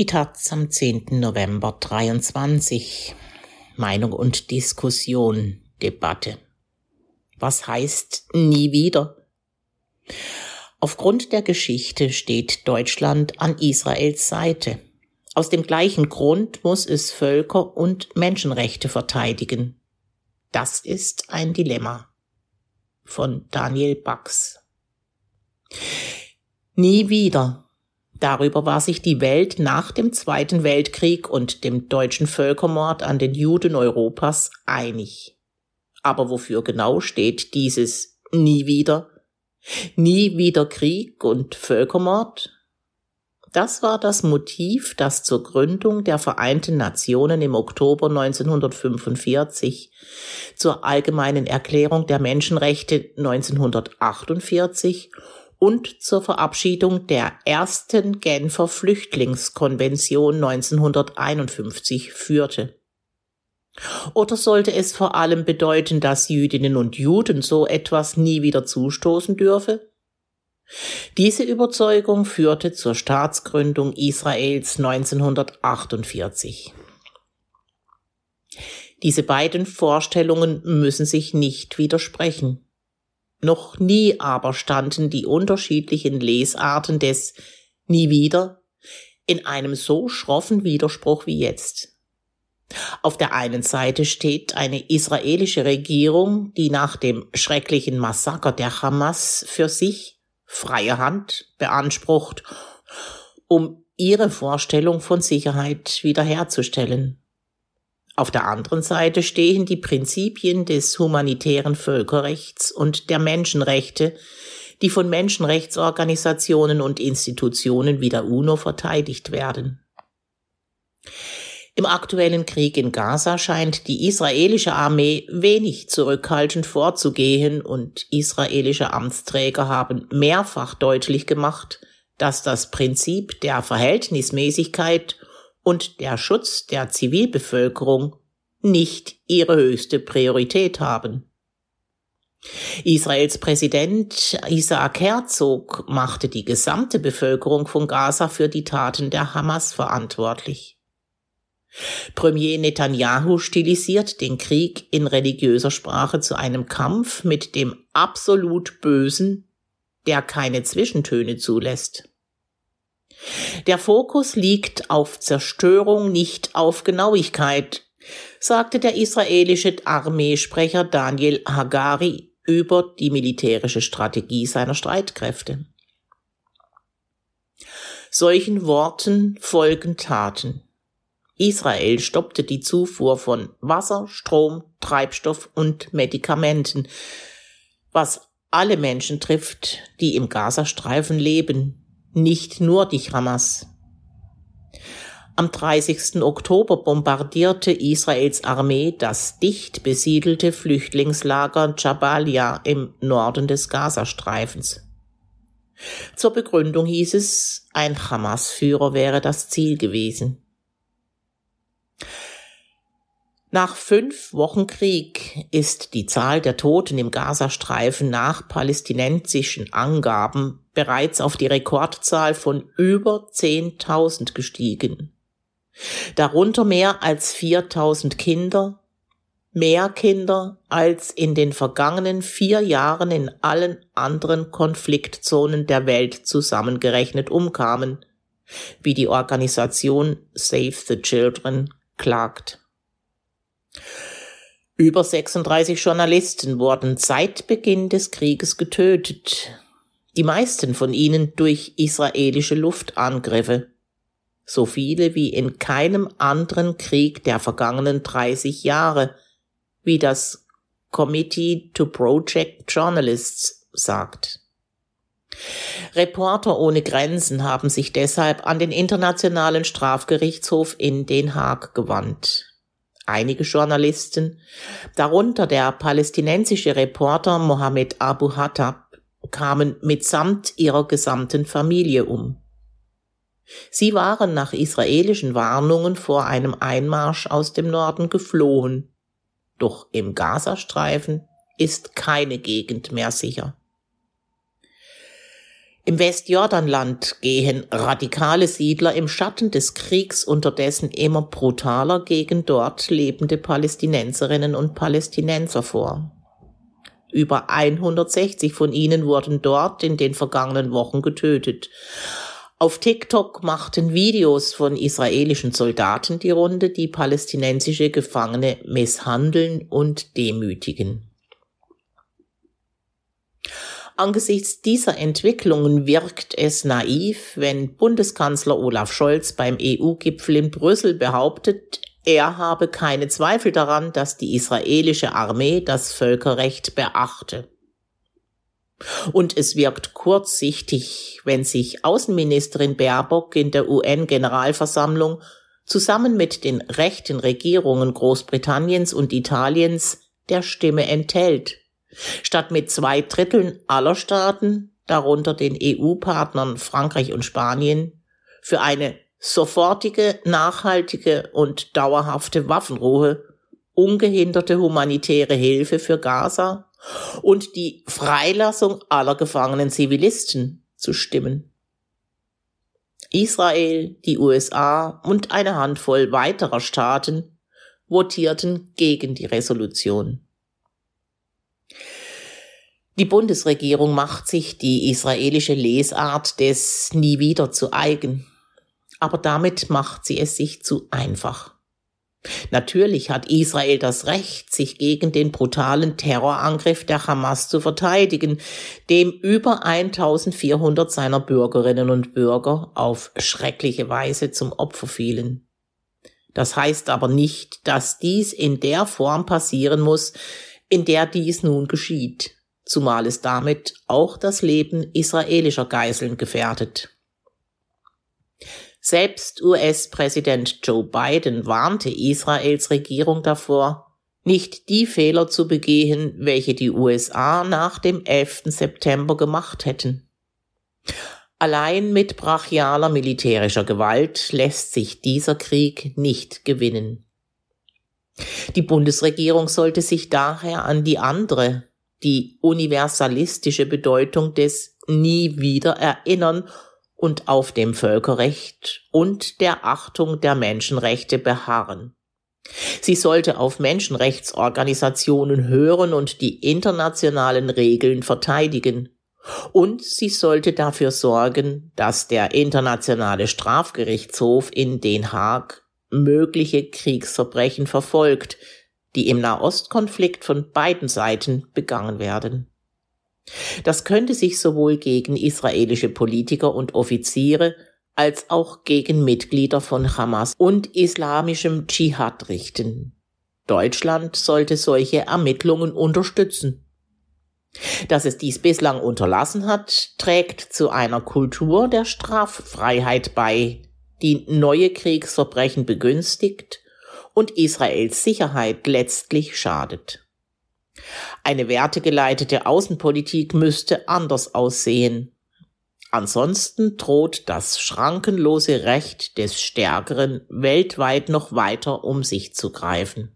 Die Taz am 10. November 23. Meinung und Diskussion, Debatte. Was heißt nie wieder? Aufgrund der Geschichte steht Deutschland an Israels Seite. Aus dem gleichen Grund muss es Völker und Menschenrechte verteidigen. Das ist ein Dilemma. Von Daniel Bax. Nie wieder Darüber war sich die Welt nach dem Zweiten Weltkrieg und dem deutschen Völkermord an den Juden Europas einig. Aber wofür genau steht dieses nie wieder? Nie wieder Krieg und Völkermord? Das war das Motiv, das zur Gründung der Vereinten Nationen im Oktober 1945, zur Allgemeinen Erklärung der Menschenrechte 1948 und zur Verabschiedung der ersten Genfer Flüchtlingskonvention 1951 führte. Oder sollte es vor allem bedeuten, dass Jüdinnen und Juden so etwas nie wieder zustoßen dürfe? Diese Überzeugung führte zur Staatsgründung Israels 1948. Diese beiden Vorstellungen müssen sich nicht widersprechen. Noch nie aber standen die unterschiedlichen Lesarten des Nie wieder in einem so schroffen Widerspruch wie jetzt. Auf der einen Seite steht eine israelische Regierung, die nach dem schrecklichen Massaker der Hamas für sich freie Hand beansprucht, um ihre Vorstellung von Sicherheit wiederherzustellen. Auf der anderen Seite stehen die Prinzipien des humanitären Völkerrechts und der Menschenrechte, die von Menschenrechtsorganisationen und Institutionen wie der UNO verteidigt werden. Im aktuellen Krieg in Gaza scheint die israelische Armee wenig zurückhaltend vorzugehen und israelische Amtsträger haben mehrfach deutlich gemacht, dass das Prinzip der Verhältnismäßigkeit und der Schutz der Zivilbevölkerung nicht ihre höchste Priorität haben. Israels Präsident Isaac Herzog machte die gesamte Bevölkerung von Gaza für die Taten der Hamas verantwortlich. Premier Netanyahu stilisiert den Krieg in religiöser Sprache zu einem Kampf mit dem absolut Bösen, der keine Zwischentöne zulässt. Der Fokus liegt auf Zerstörung, nicht auf Genauigkeit, sagte der israelische Armeesprecher Daniel Hagari über die militärische Strategie seiner Streitkräfte. Solchen Worten folgen Taten. Israel stoppte die Zufuhr von Wasser, Strom, Treibstoff und Medikamenten, was alle Menschen trifft, die im Gazastreifen leben, nicht nur die Hamas. Am 30. Oktober bombardierte Israels Armee das dicht besiedelte Flüchtlingslager Jabalia im Norden des Gazastreifens. Zur Begründung hieß es, ein Hamas-Führer wäre das Ziel gewesen. Nach fünf Wochen Krieg ist die Zahl der Toten im Gazastreifen nach palästinensischen Angaben bereits auf die Rekordzahl von über 10.000 gestiegen. Darunter mehr als 4.000 Kinder, mehr Kinder als in den vergangenen vier Jahren in allen anderen Konfliktzonen der Welt zusammengerechnet umkamen, wie die Organisation Save the Children klagt. Über 36 Journalisten wurden seit Beginn des Krieges getötet, die meisten von ihnen durch israelische Luftangriffe, so viele wie in keinem anderen Krieg der vergangenen 30 Jahre, wie das Committee to Project Journalists sagt. Reporter ohne Grenzen haben sich deshalb an den Internationalen Strafgerichtshof in Den Haag gewandt. Einige Journalisten, darunter der palästinensische Reporter Mohammed Abu Hattab, kamen mitsamt ihrer gesamten Familie um. Sie waren nach israelischen Warnungen vor einem Einmarsch aus dem Norden geflohen. Doch im Gazastreifen ist keine Gegend mehr sicher. Im Westjordanland gehen radikale Siedler im Schatten des Kriegs unterdessen immer brutaler gegen dort lebende Palästinenserinnen und Palästinenser vor. Über 160 von ihnen wurden dort in den vergangenen Wochen getötet. Auf TikTok machten Videos von israelischen Soldaten die Runde, die palästinensische Gefangene misshandeln und demütigen. Angesichts dieser Entwicklungen wirkt es naiv, wenn Bundeskanzler Olaf Scholz beim EU-Gipfel in Brüssel behauptet, er habe keine Zweifel daran, dass die israelische Armee das Völkerrecht beachte. Und es wirkt kurzsichtig, wenn sich Außenministerin Baerbock in der UN-Generalversammlung zusammen mit den rechten Regierungen Großbritanniens und Italiens der Stimme enthält, statt mit zwei Dritteln aller Staaten, darunter den EU-Partnern Frankreich und Spanien, für eine sofortige, nachhaltige und dauerhafte Waffenruhe, ungehinderte humanitäre Hilfe für Gaza und die Freilassung aller gefangenen Zivilisten zu stimmen. Israel, die USA und eine Handvoll weiterer Staaten votierten gegen die Resolution. Die Bundesregierung macht sich die israelische Lesart des Nie wieder zu eigen, aber damit macht sie es sich zu einfach. Natürlich hat Israel das Recht, sich gegen den brutalen Terrorangriff der Hamas zu verteidigen, dem über 1400 seiner Bürgerinnen und Bürger auf schreckliche Weise zum Opfer fielen. Das heißt aber nicht, dass dies in der Form passieren muss, in der dies nun geschieht, zumal es damit auch das Leben israelischer Geiseln gefährdet. Selbst US-Präsident Joe Biden warnte Israels Regierung davor, nicht die Fehler zu begehen, welche die USA nach dem 11. September gemacht hätten. Allein mit brachialer militärischer Gewalt lässt sich dieser Krieg nicht gewinnen. Die Bundesregierung sollte sich daher an die andere, die universalistische Bedeutung des nie wieder erinnern und auf dem Völkerrecht und der Achtung der Menschenrechte beharren. Sie sollte auf Menschenrechtsorganisationen hören und die internationalen Regeln verteidigen. Und sie sollte dafür sorgen, dass der Internationale Strafgerichtshof in Den Haag mögliche Kriegsverbrechen verfolgt, die im Nahostkonflikt von beiden Seiten begangen werden. Das könnte sich sowohl gegen israelische Politiker und Offiziere als auch gegen Mitglieder von Hamas und islamischem Dschihad richten. Deutschland sollte solche Ermittlungen unterstützen. Dass es dies bislang unterlassen hat, trägt zu einer Kultur der Straffreiheit bei, die neue Kriegsverbrechen begünstigt und Israels Sicherheit letztlich schadet. Eine wertegeleitete Außenpolitik müsste anders aussehen. Ansonsten droht das schrankenlose Recht des Stärkeren weltweit noch weiter um sich zu greifen.